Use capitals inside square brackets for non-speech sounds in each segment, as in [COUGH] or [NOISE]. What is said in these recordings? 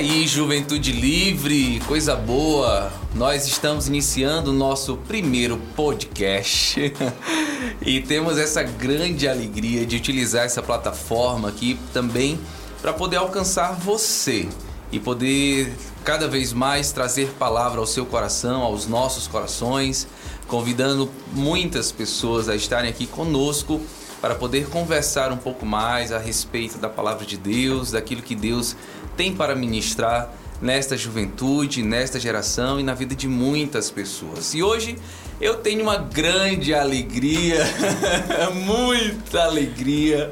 aí, Juventude Livre, coisa boa! Nós estamos iniciando o nosso primeiro podcast [LAUGHS] e temos essa grande alegria de utilizar essa plataforma aqui também para poder alcançar você e poder cada vez mais trazer palavra ao seu coração, aos nossos corações, convidando muitas pessoas a estarem aqui conosco para poder conversar um pouco mais a respeito da palavra de Deus, daquilo que Deus tem para ministrar nesta juventude, nesta geração e na vida de muitas pessoas. E hoje eu tenho uma grande alegria, [LAUGHS] muita alegria,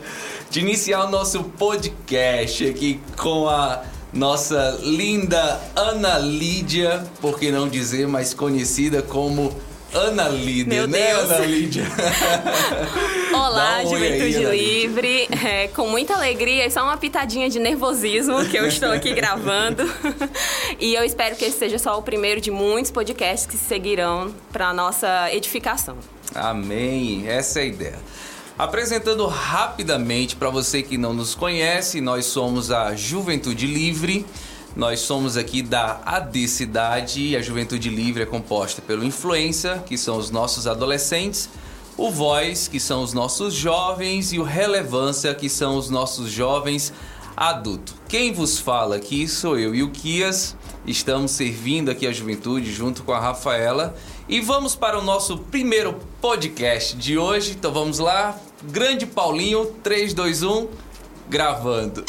de iniciar o nosso podcast aqui com a nossa linda Ana Lídia, por que não dizer mais conhecida como Ana Lídia, Meu né, Deus. Ana Lídia? [LAUGHS] Olá, um aí, Juventude Lídia. Livre. É, com muita alegria e só uma pitadinha de nervosismo que eu estou aqui [LAUGHS] gravando. E eu espero que esse seja só o primeiro de muitos podcasts que seguirão para a nossa edificação. Amém, essa é a ideia. Apresentando rapidamente para você que não nos conhece, nós somos a Juventude Livre. Nós somos aqui da AD Cidade e a Juventude Livre é composta pelo Influência, que são os nossos adolescentes, o Voz, que são os nossos jovens, e o Relevância, que são os nossos jovens adultos. Quem vos fala aqui sou eu e o Kias. Estamos servindo aqui a juventude junto com a Rafaela. E vamos para o nosso primeiro podcast de hoje. Então vamos lá. Grande Paulinho, 3, 2, 1, gravando.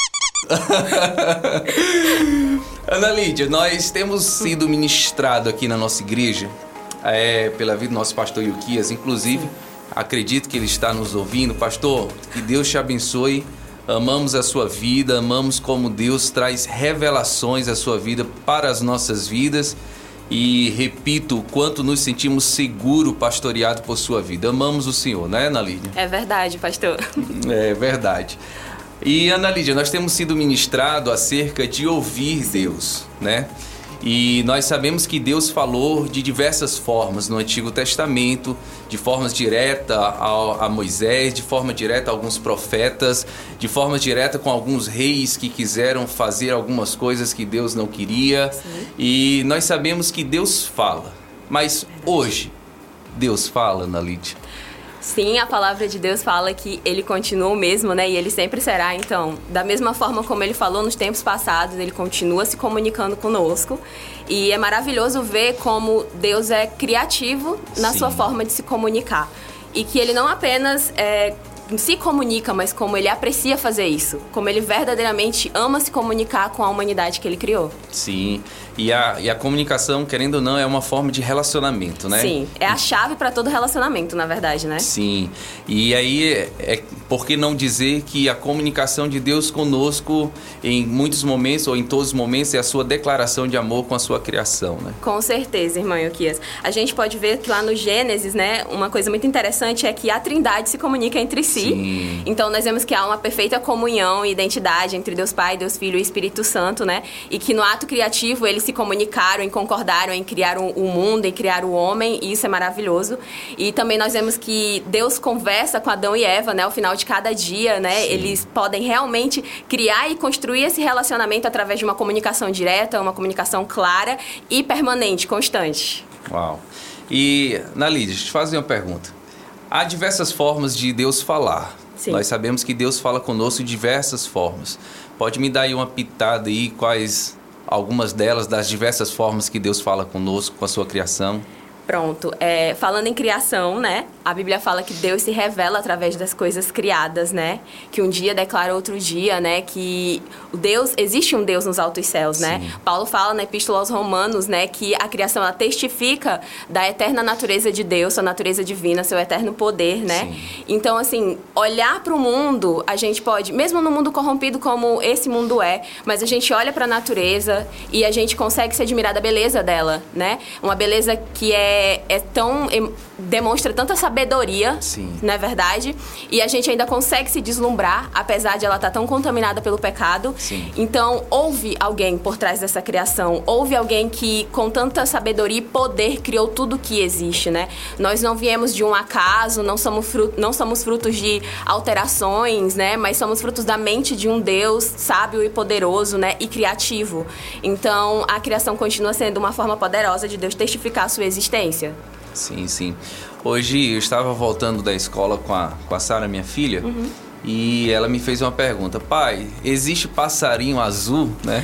[LAUGHS] Ana Lídia, nós temos sido ministrado aqui na nossa igreja é, pela vida do nosso pastor Yuquias. Inclusive, acredito que ele está nos ouvindo. Pastor, que Deus te abençoe. Amamos a sua vida, amamos como Deus traz revelações à sua vida para as nossas vidas. E repito, o quanto nos sentimos seguro pastoreado por sua vida. Amamos o Senhor, né, Ana Lídia? É verdade, pastor. [LAUGHS] É verdade. E Ana Lídia, nós temos sido ministrado acerca de ouvir Deus, né? E nós sabemos que Deus falou de diversas formas no Antigo Testamento, de formas direta a, a Moisés, de forma direta a alguns profetas, de forma direta com alguns reis que quiseram fazer algumas coisas que Deus não queria. E nós sabemos que Deus fala. Mas hoje, Deus fala, Ana Lídia? Sim, a palavra de Deus fala que ele continua o mesmo, né? E ele sempre será. Então, da mesma forma como ele falou nos tempos passados, ele continua se comunicando conosco. E é maravilhoso ver como Deus é criativo na Sim. sua forma de se comunicar. E que ele não apenas é, se comunica, mas como ele aprecia fazer isso. Como ele verdadeiramente ama se comunicar com a humanidade que ele criou. Sim. E a, e a comunicação, querendo ou não, é uma forma de relacionamento, né? Sim, é a chave para todo relacionamento, na verdade, né? Sim. E aí, é, por que não dizer que a comunicação de Deus conosco, em muitos momentos, ou em todos os momentos, é a sua declaração de amor com a sua criação, né? Com certeza, irmã Euquias. A gente pode ver que lá no Gênesis, né, uma coisa muito interessante é que a Trindade se comunica entre si. Sim. Então nós vemos que há uma perfeita comunhão e identidade entre Deus Pai, Deus Filho e Espírito Santo, né? E que no ato criativo eles se comunicaram e concordaram em criar o o mundo, em criar o homem, e isso é maravilhoso. E também nós vemos que Deus conversa com Adão e Eva, né, ao final de cada dia, né? Sim. Eles podem realmente criar e construir esse relacionamento através de uma comunicação direta, uma comunicação clara e permanente, constante. Uau. E, Nalídia, deixa eu te fazer uma pergunta. Há diversas formas de Deus falar. Sim. Nós sabemos que Deus fala conosco de diversas formas. Pode me dar aí uma pitada aí, quais algumas delas, das diversas formas que Deus fala conosco, com a sua criação? Pronto. É, falando em criação, né? A Bíblia fala que Deus se revela através das coisas criadas, né? Que um dia declara outro dia, né? Que Deus existe um Deus nos altos céus, né? Sim. Paulo fala na Epístola aos Romanos, né? Que a criação ela testifica da eterna natureza de Deus, sua natureza divina, seu eterno poder, né? Sim. Então, assim, olhar para o mundo, a gente pode, mesmo no mundo corrompido como esse mundo é, mas a gente olha para a natureza e a gente consegue se admirar da beleza dela, né? Uma beleza que é é, é tão. demonstra tanta sabedoria, Sim. não é verdade? E a gente ainda consegue se deslumbrar, apesar de ela estar tão contaminada pelo pecado. Sim. Então, houve alguém por trás dessa criação, houve alguém que, com tanta sabedoria e poder, criou tudo que existe, né? Nós não viemos de um acaso, não somos, fruto, não somos frutos de alterações, né? Mas somos frutos da mente de um Deus sábio e poderoso, né? E criativo. Então, a criação continua sendo uma forma poderosa de Deus testificar a sua existência. Sim, sim. Hoje eu estava voltando da escola com a, com a Sara, minha filha, Uhum. e ela me fez uma pergunta: pai, existe passarinho azul, né?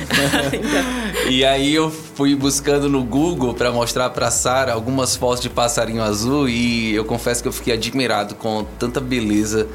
[LAUGHS] e aí eu fui buscando no Google para mostrar para Sara algumas fotos de passarinho azul e eu confesso que eu fiquei admirado com tanta beleza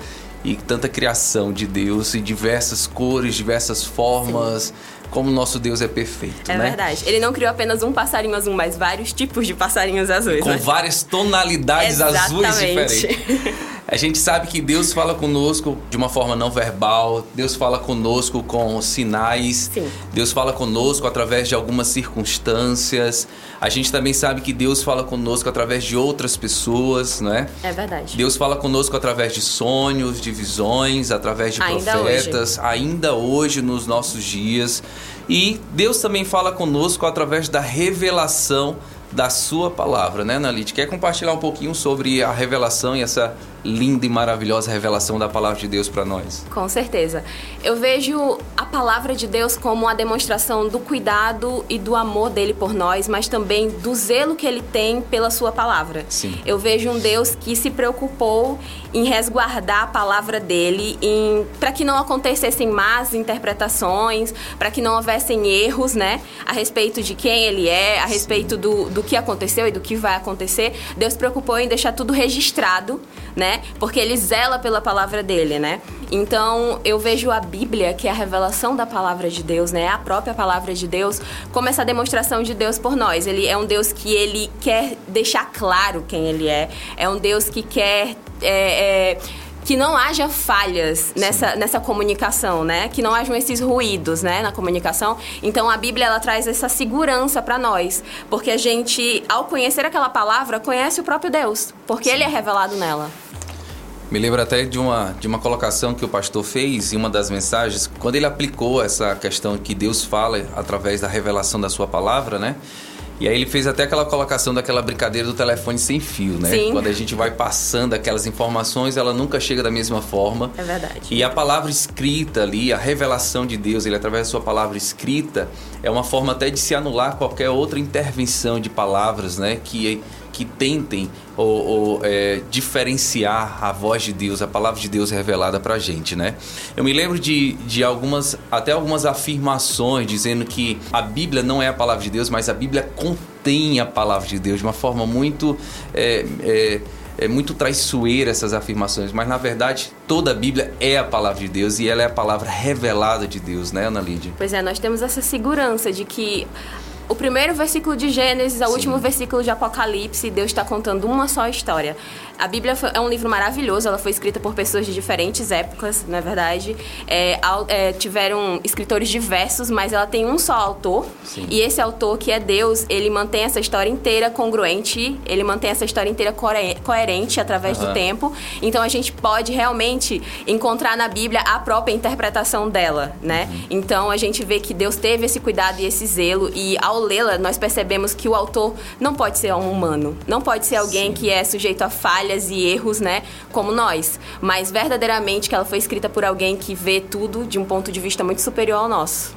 e tanta criação de Deus e diversas cores, diversas formas. Como nosso Deus é perfeito, É né? verdade. Ele não criou apenas um passarinho azul, mas vários tipos de passarinhos azuis. com né? várias tonalidades azuis Exatamente. diferentes. [LAUGHS] A gente sabe que Deus fala conosco de uma forma não verbal, Deus fala conosco com sinais, Sim. Deus fala conosco através de algumas circunstâncias. A gente também sabe que Deus fala conosco através de outras pessoas, né? É verdade. Deus fala conosco através de sonhos, de visões, através de Ainda profetas, ainda hoje nos nossos dias. E Deus também fala conosco através da revelação da sua palavra, né, Nalit? Quer compartilhar um pouquinho sobre a revelação e essa linda e maravilhosa revelação da palavra de Deus para nós? Com certeza. Eu vejo a palavra de Deus como a demonstração do cuidado e do amor dele por nós, mas também do zelo que ele tem pela sua palavra. Sim. Eu vejo um Deus que se preocupou em resguardar a palavra dele, para que não acontecessem más interpretações, para que não houvessem erros, né, a respeito de quem ele é, a respeito do, do que aconteceu e do que vai acontecer. Deus se preocupou em deixar tudo registrado, né, porque ele zela pela palavra dele, né. Então eu vejo a Bíblia, que é a revelação da palavra de Deus, né, a própria palavra de Deus, como essa demonstração de Deus por nós. Ele é um Deus que ele quer deixar claro quem ele é. É um Deus que quer é, é, que não haja falhas nessa, nessa comunicação, né? Que não hajam esses ruídos, né, na comunicação. Então a Bíblia ela traz essa segurança para nós, porque a gente, ao conhecer aquela palavra, conhece o próprio Deus, porque ele é revelado nela. Me lembro até de uma, de uma colocação que o pastor fez em uma das mensagens, quando ele aplicou essa questão que Deus fala através da revelação da sua palavra, né? E aí ele fez até aquela colocação daquela brincadeira do telefone sem fio, né? Sim. Quando a gente vai passando aquelas informações, ela nunca chega da mesma forma. É verdade. E a palavra escrita ali, a revelação de Deus, ele através da sua palavra escrita, é uma forma até de se anular qualquer outra intervenção de palavras, né? Que que tentem ou, ou, é, diferenciar a voz de Deus, a palavra de Deus revelada pra gente, né? Eu me lembro de, de algumas, até algumas afirmações dizendo que a Bíblia não é a palavra de Deus, mas a Bíblia contém a palavra de Deus de uma forma muito. É, é, é muito traiçoeira essas afirmações, mas na verdade toda a Bíblia é a palavra de Deus e ela é a palavra revelada de Deus, né, Ana Lídia? Pois é, nós temos essa segurança de que o primeiro versículo de Gênesis, o Sim. último versículo de Apocalipse, Deus está contando uma só história. A Bíblia é um livro maravilhoso, ela foi escrita por pessoas de diferentes épocas, não é verdade? É, é, tiveram escritores diversos, mas ela tem um só autor. Sim. E esse autor, que é Deus, ele mantém essa história inteira congruente, ele mantém essa história inteira coerente através do Aham. tempo. Então a gente pode realmente encontrar na Bíblia a própria interpretação dela, né? Então a gente vê que Deus teve esse cuidado e esse zelo e ao lê-la nós percebemos que o autor não pode ser um humano, não pode ser alguém Sim. que é sujeito a falhas e erros, né, como nós, mas verdadeiramente que ela foi escrita por alguém que vê tudo de um ponto de vista muito superior ao nosso.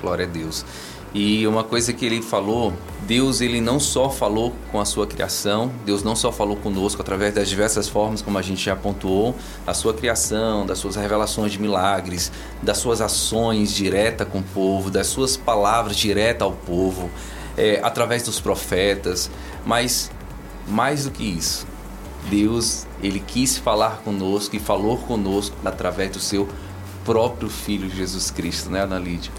Glória a Deus. E uma coisa que ele falou, Deus ele não só falou com a sua criação, Deus não só falou conosco através das diversas formas como a gente já pontuou, da sua criação, das suas revelações de milagres, das suas ações direta com o povo, das suas palavras direta ao povo, é, através dos profetas, mas mais do que isso, Deus ele quis falar conosco e falou conosco através do seu próprio Filho Jesus Cristo, né, Ana Lídia?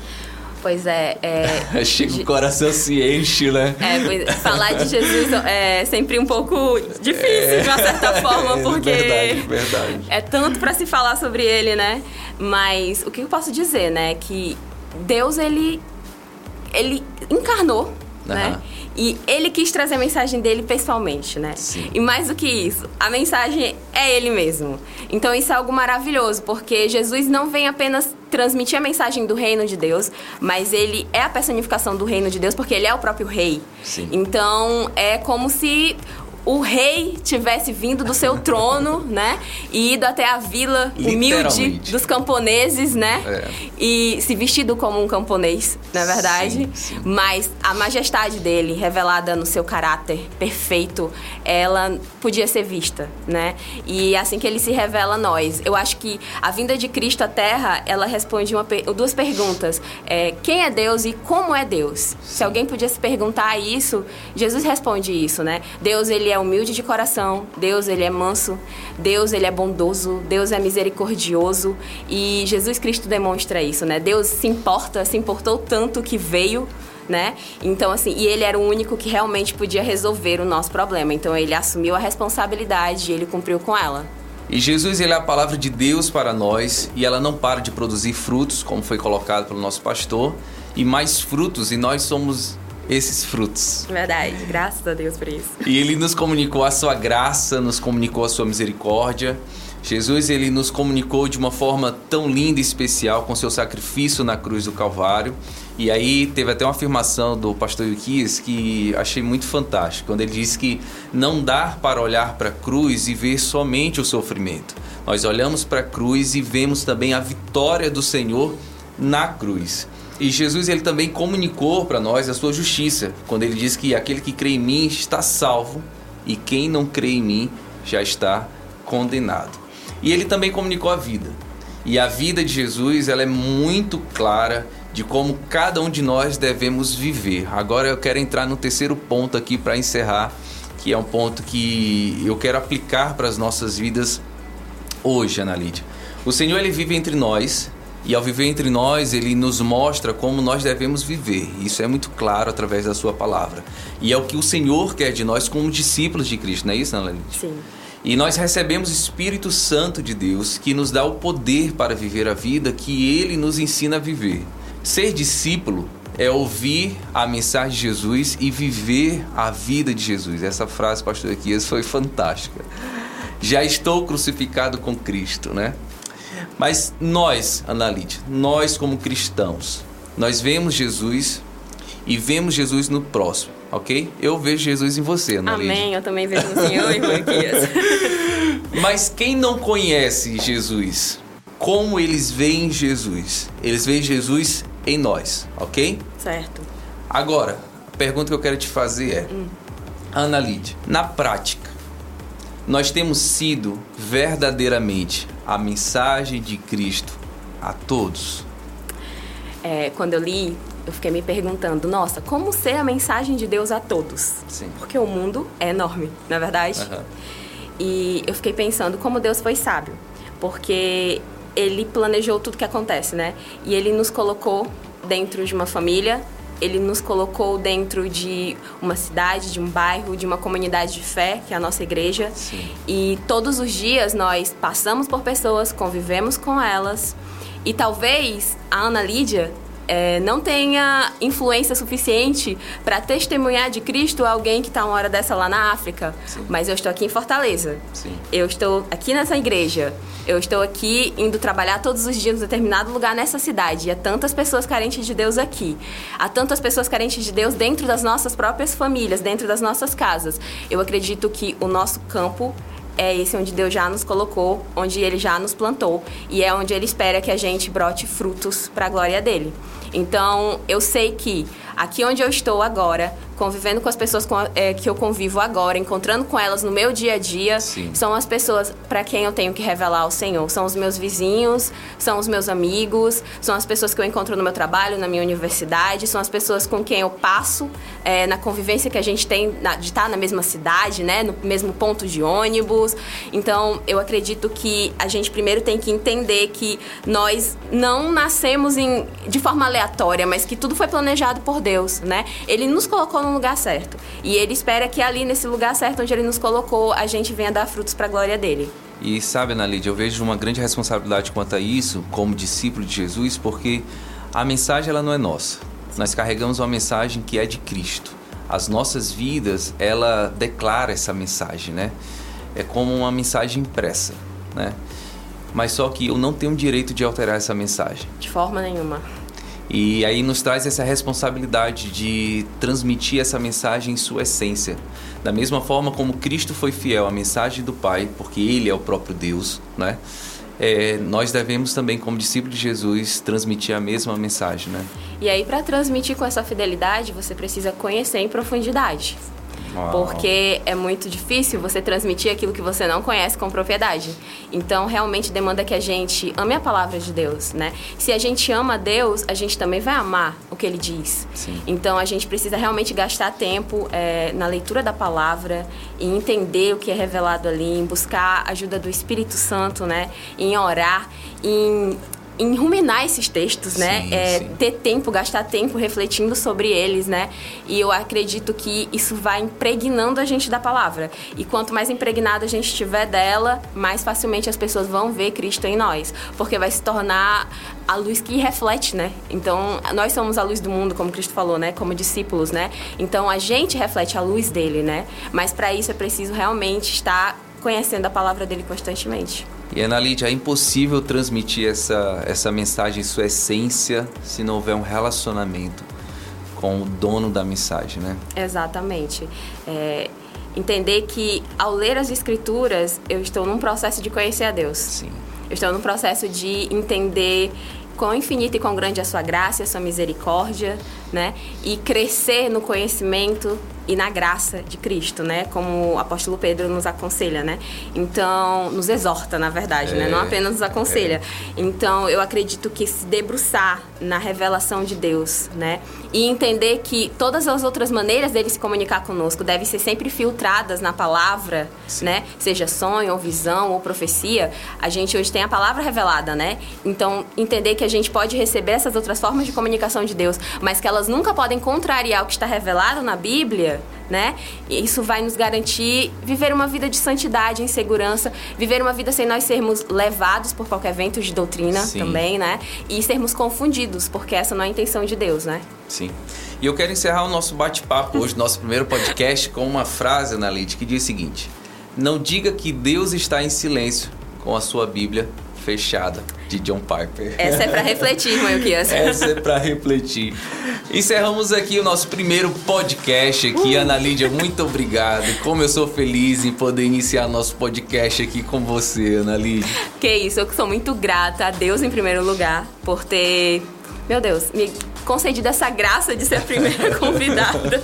Pois é, é [LAUGHS] Chega o coração se enche, né? É, pois, falar de Jesus é sempre um pouco difícil, de uma certa forma, [LAUGHS] porque É, Verdade, verdade. é tanto para se falar sobre ele, né? Mas o que eu posso dizer, né? Que Deus, ele, ele encarnou né? E ele quis trazer a mensagem dele pessoalmente, né? Sim. E mais do que isso, a mensagem é ele mesmo. Então isso é algo maravilhoso, porque Jesus não vem apenas transmitir a mensagem do reino de Deus, mas ele é a personificação do reino de Deus, porque ele é o próprio rei. Sim. Então é como se o rei tivesse vindo do seu trono, né? E ido até a vila humilde dos camponeses, né? É. E se vestido como um camponês, na verdade. Sim, sim. Mas a majestade dele, revelada no seu caráter perfeito, ela podia ser vista, né? E assim que ele se revela a nós. Eu acho que a vinda de Cristo à Terra, ela responde uma duas perguntas. É, quem é Deus e como é Deus? Se alguém podia se perguntar isso, Jesus responde isso, né? Deus, ele é humilde de coração. Deus, ele é manso. Deus, ele é bondoso. Deus é misericordioso. E Jesus Cristo demonstra isso, né? Deus se importa, se importou tanto que veio né? Então, assim, e ele era o único que realmente podia resolver o nosso problema. Então, ele assumiu a responsabilidade e ele cumpriu com ela. E Jesus ele é a palavra de Deus para nós e ela não para de produzir frutos, como foi colocado pelo nosso pastor, e mais frutos, e nós somos esses frutos. Verdade, graças a Deus por isso. E ele nos comunicou a sua graça, nos comunicou a sua misericórdia. Jesus ele nos comunicou de uma forma tão linda e especial com seu sacrifício na cruz do Calvário. E aí teve até uma afirmação do pastor Yukias que achei muito fantástico, quando ele disse que não dá para olhar para a cruz e ver somente o sofrimento. Nós olhamos para a cruz e vemos também a vitória do Senhor na cruz. E Jesus ele também comunicou para nós a sua justiça, quando ele diz que aquele que crê em mim está salvo e quem não crê em mim já está condenado. E ele também comunicou a vida. E a vida de Jesus ela é muito clara de como cada um de nós devemos viver. Agora eu quero entrar no terceiro ponto aqui para encerrar, que é um ponto que eu quero aplicar para as nossas vidas hoje, Ana Lídia. O Senhor ele vive entre nós e ao viver entre nós ele nos mostra como nós devemos viver. Isso é muito claro através da sua palavra. E é o que o Senhor quer de nós como discípulos de Cristo, não é isso, Ana Lídia? Sim. E nós recebemos o Espírito Santo de Deus que nos dá o poder para viver a vida que ele nos ensina a viver. Ser discípulo é ouvir a mensagem de Jesus e viver a vida de Jesus. Essa frase, pastor Equias, foi fantástica. Já estou crucificado com Cristo, né? Mas nós, Ana Lídia, nós como cristãos, nós vemos Jesus e vemos Jesus no próximo, ok? Eu vejo Jesus em você, Ana Lídia. Amém. Eu também vejo no Senhor, Equias. [LAUGHS] Mas quem não conhece Jesus, como eles veem Jesus? Eles veem Jesus em nós, ok? certo. Agora, a pergunta que eu quero te fazer é: Ana Lídia, na prática, nós temos sido verdadeiramente a mensagem de Cristo a todos? É, quando eu li, eu fiquei me perguntando, nossa, como ser a mensagem de Deus a todos? Sim. Porque o mundo é enorme, na verdade. Aham. E eu fiquei pensando como Deus foi sábio, porque ele planejou tudo que acontece, né? E ele nos colocou dentro de uma família, ele nos colocou dentro de uma cidade, de um bairro, de uma comunidade de fé, que é a nossa igreja. Sim. E todos os dias nós passamos por pessoas, convivemos com elas. E talvez a Ana Lídia eh, não tenha influência suficiente para testemunhar de Cristo alguém que está uma hora dessa lá na África. Sim. Mas eu estou aqui em Fortaleza. Sim. Eu estou aqui nessa igreja. Eu estou aqui indo trabalhar todos os dias em determinado lugar nessa cidade. E há tantas pessoas carentes de Deus aqui. Há tantas pessoas carentes de Deus dentro das nossas próprias famílias, dentro das nossas casas. Eu acredito que o nosso campo é esse onde Deus já nos colocou, onde Ele já nos plantou e é onde Ele espera que a gente brote frutos para a glória dele. Então, eu sei que aqui onde eu estou agora, convivendo com as pessoas com é, que eu convivo agora, encontrando com elas no meu dia a dia, Sim. são as pessoas para quem eu tenho que revelar o Senhor. São os meus vizinhos, são os meus amigos, são as pessoas que eu encontro no meu trabalho, na minha universidade, são as pessoas com quem eu passo é, na convivência que a gente tem na- de estar na mesma cidade, né, no mesmo ponto de ônibus. Então, eu acredito que a gente primeiro tem que entender que nós não nascemos em, de forma aleatória, mas que tudo foi planejado por Deus, né? Ele nos colocou no lugar certo. E ele espera que ali nesse lugar certo onde ele nos colocou, a gente venha dar frutos para a glória dele. E sabe, Ana Lídia, eu vejo uma grande responsabilidade quanto a isso, como discípulo de Jesus, porque a mensagem ela não é nossa. nós carregamos uma mensagem que é de Cristo. As nossas vidas, ela declara essa mensagem, né? É como uma mensagem impressa, né? Mas só que eu não tenho direito de alterar essa mensagem. De forma nenhuma. E aí nos traz essa responsabilidade de transmitir essa mensagem em sua essência. Da mesma forma como Cristo foi fiel à mensagem do Pai, porque Ele é o próprio Deus, né? É, nós devemos também, como discípulos de Jesus, transmitir a mesma mensagem, né? E aí, para transmitir com essa fidelidade, você precisa conhecer em profundidade. Uau. Porque é muito difícil você transmitir aquilo que você não conhece com propriedade. Então, realmente demanda que a gente ame a palavra de Deus, né? Se a gente ama Deus, a gente também vai amar o que Ele diz. Sim. Então, a gente precisa realmente gastar tempo é, na leitura da palavra, em entender o que é revelado ali, em buscar a ajuda do Espírito Santo, né? Em orar, em em ruminar esses textos, né? Sim, é, sim. Ter tempo, gastar tempo refletindo sobre eles, né? E eu acredito que isso vai impregnando a gente da palavra. E quanto mais impregnada a gente estiver dela, mais facilmente as pessoas vão ver Cristo em nós. Porque vai se tornar a luz que reflete, né? Então, nós somos a luz do mundo, como Cristo falou, né? Como discípulos, né? Então, a gente reflete a luz dele, né? Mas para isso é preciso realmente estar conhecendo a palavra dele constantemente. E Ana Lídia, é impossível transmitir essa, essa mensagem, sua essência, se não houver um relacionamento com o dono da mensagem, né? Exatamente. É, entender que ao ler as escrituras, eu estou num processo de conhecer a Deus. Sim. Eu estou num processo de entender quão infinita e quão grande é a sua graça a sua misericórdia, né? E crescer no conhecimento e na graça de Cristo, né? Como o apóstolo Pedro nos aconselha, né? Então, nos exorta, na verdade, é, né? Não apenas nos aconselha. É. Então, eu acredito que se debruçar na revelação de Deus, né? E entender que todas as outras maneiras dele se comunicar conosco devem ser sempre filtradas na palavra, Sim. né? Seja sonho, ou visão, ou profecia. A gente hoje tem a palavra revelada, né? Então, entender que a gente pode receber essas outras formas de comunicação de Deus, mas que elas nunca podem contrariar o que está revelado na Bíblia, né? Isso vai nos garantir viver uma vida de santidade, em segurança, viver uma vida sem nós sermos levados por qualquer vento de doutrina Sim. também, né? E sermos confundidos, porque essa não é a intenção de Deus, né? Sim. E eu quero encerrar o nosso bate-papo hoje, nosso primeiro podcast, com uma frase, Analite, que diz o seguinte: Não diga que Deus está em silêncio com a sua Bíblia fechada de John Piper. Essa é para refletir, Yukias. Essa é para refletir. Encerramos aqui o nosso primeiro podcast aqui. Uh. Ana Lídia, muito obrigado. Como eu sou feliz em poder iniciar nosso podcast aqui com você, Ana Lídia. Que isso, eu sou muito grata a Deus em primeiro lugar por ter, meu Deus, me concedida essa graça de ser a primeira [LAUGHS] convidada.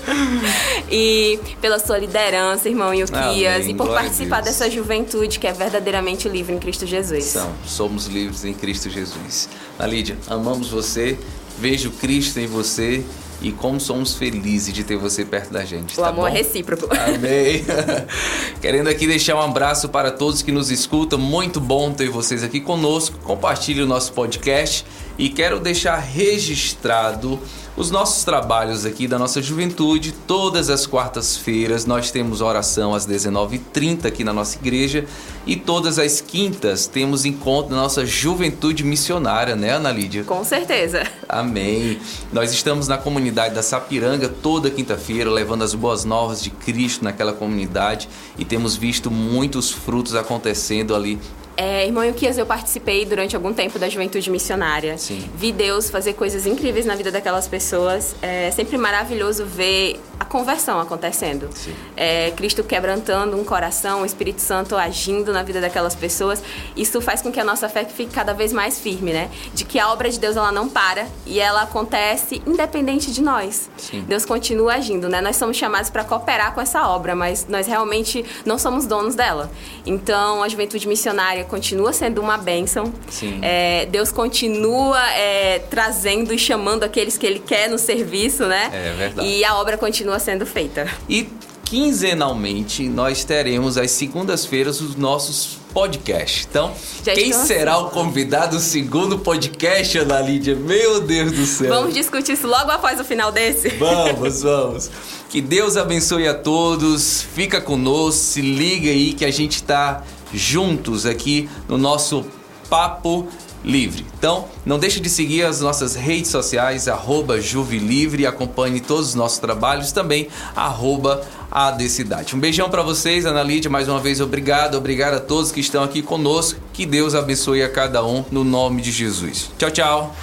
e pela sua liderança, irmão Yukias, e por Glória participar dessa juventude que é verdadeiramente livre em Cristo Jesus. São, somos livres em Cristo Jesus. Lídia, amamos você, vejo Cristo em você e como somos felizes de ter você perto da gente. O tá amor bom? é recíproco. Amém. [LAUGHS] Querendo aqui deixar um abraço para todos que nos escutam. Muito bom ter vocês aqui conosco. Compartilhe o nosso podcast e quero deixar registrado os nossos trabalhos aqui da nossa juventude. Todas as quartas-feiras nós temos oração às 19h30 aqui na nossa igreja e todas as quintas temos encontro da nossa juventude missionária, né, Ana Lídia? Com certeza. Amém. Nós estamos na comunidade da Sapiranga toda quinta-feira, levando as boas novas de Cristo naquela comunidade e temos visto muitos frutos acontecendo ali é, irmão Yukias, eu participei durante algum tempo da juventude missionária. Sim. Vi Deus fazer coisas incríveis na vida daquelas pessoas. É sempre maravilhoso ver a conversão acontecendo. É, Cristo quebrantando um coração, o Espírito Santo agindo na vida daquelas pessoas. Isso faz com que a nossa fé fique cada vez mais firme, né? De que a obra de Deus ela não para e ela acontece independente de nós. Sim. Deus continua agindo, né? Nós somos chamados para cooperar com essa obra, mas nós realmente não somos donos dela. Então, a juventude missionária continua sendo uma bênção. É, Deus continua é, trazendo e chamando aqueles que Ele quer no serviço, né? É verdade. E a obra continua sendo feita. E quinzenalmente nós teremos às segundas-feiras os nossos podcasts. Então, Já quem será assim. o convidado do segundo podcast, Ana Lídia? Meu Deus do céu. Vamos discutir isso logo após o final desse? Vamos, [LAUGHS] vamos. Que Deus abençoe a todos. Fica conosco, se liga aí que a gente está juntos aqui no nosso papo Livre. Então, não deixe de seguir as nossas redes sociais, arroba Juvilivre, acompanhe todos os nossos trabalhos, também arroba ADcidade. Um beijão para vocês, Ana Lídia, mais uma vez obrigado, obrigado a todos que estão aqui conosco, que Deus abençoe a cada um, no nome de Jesus. Tchau, tchau.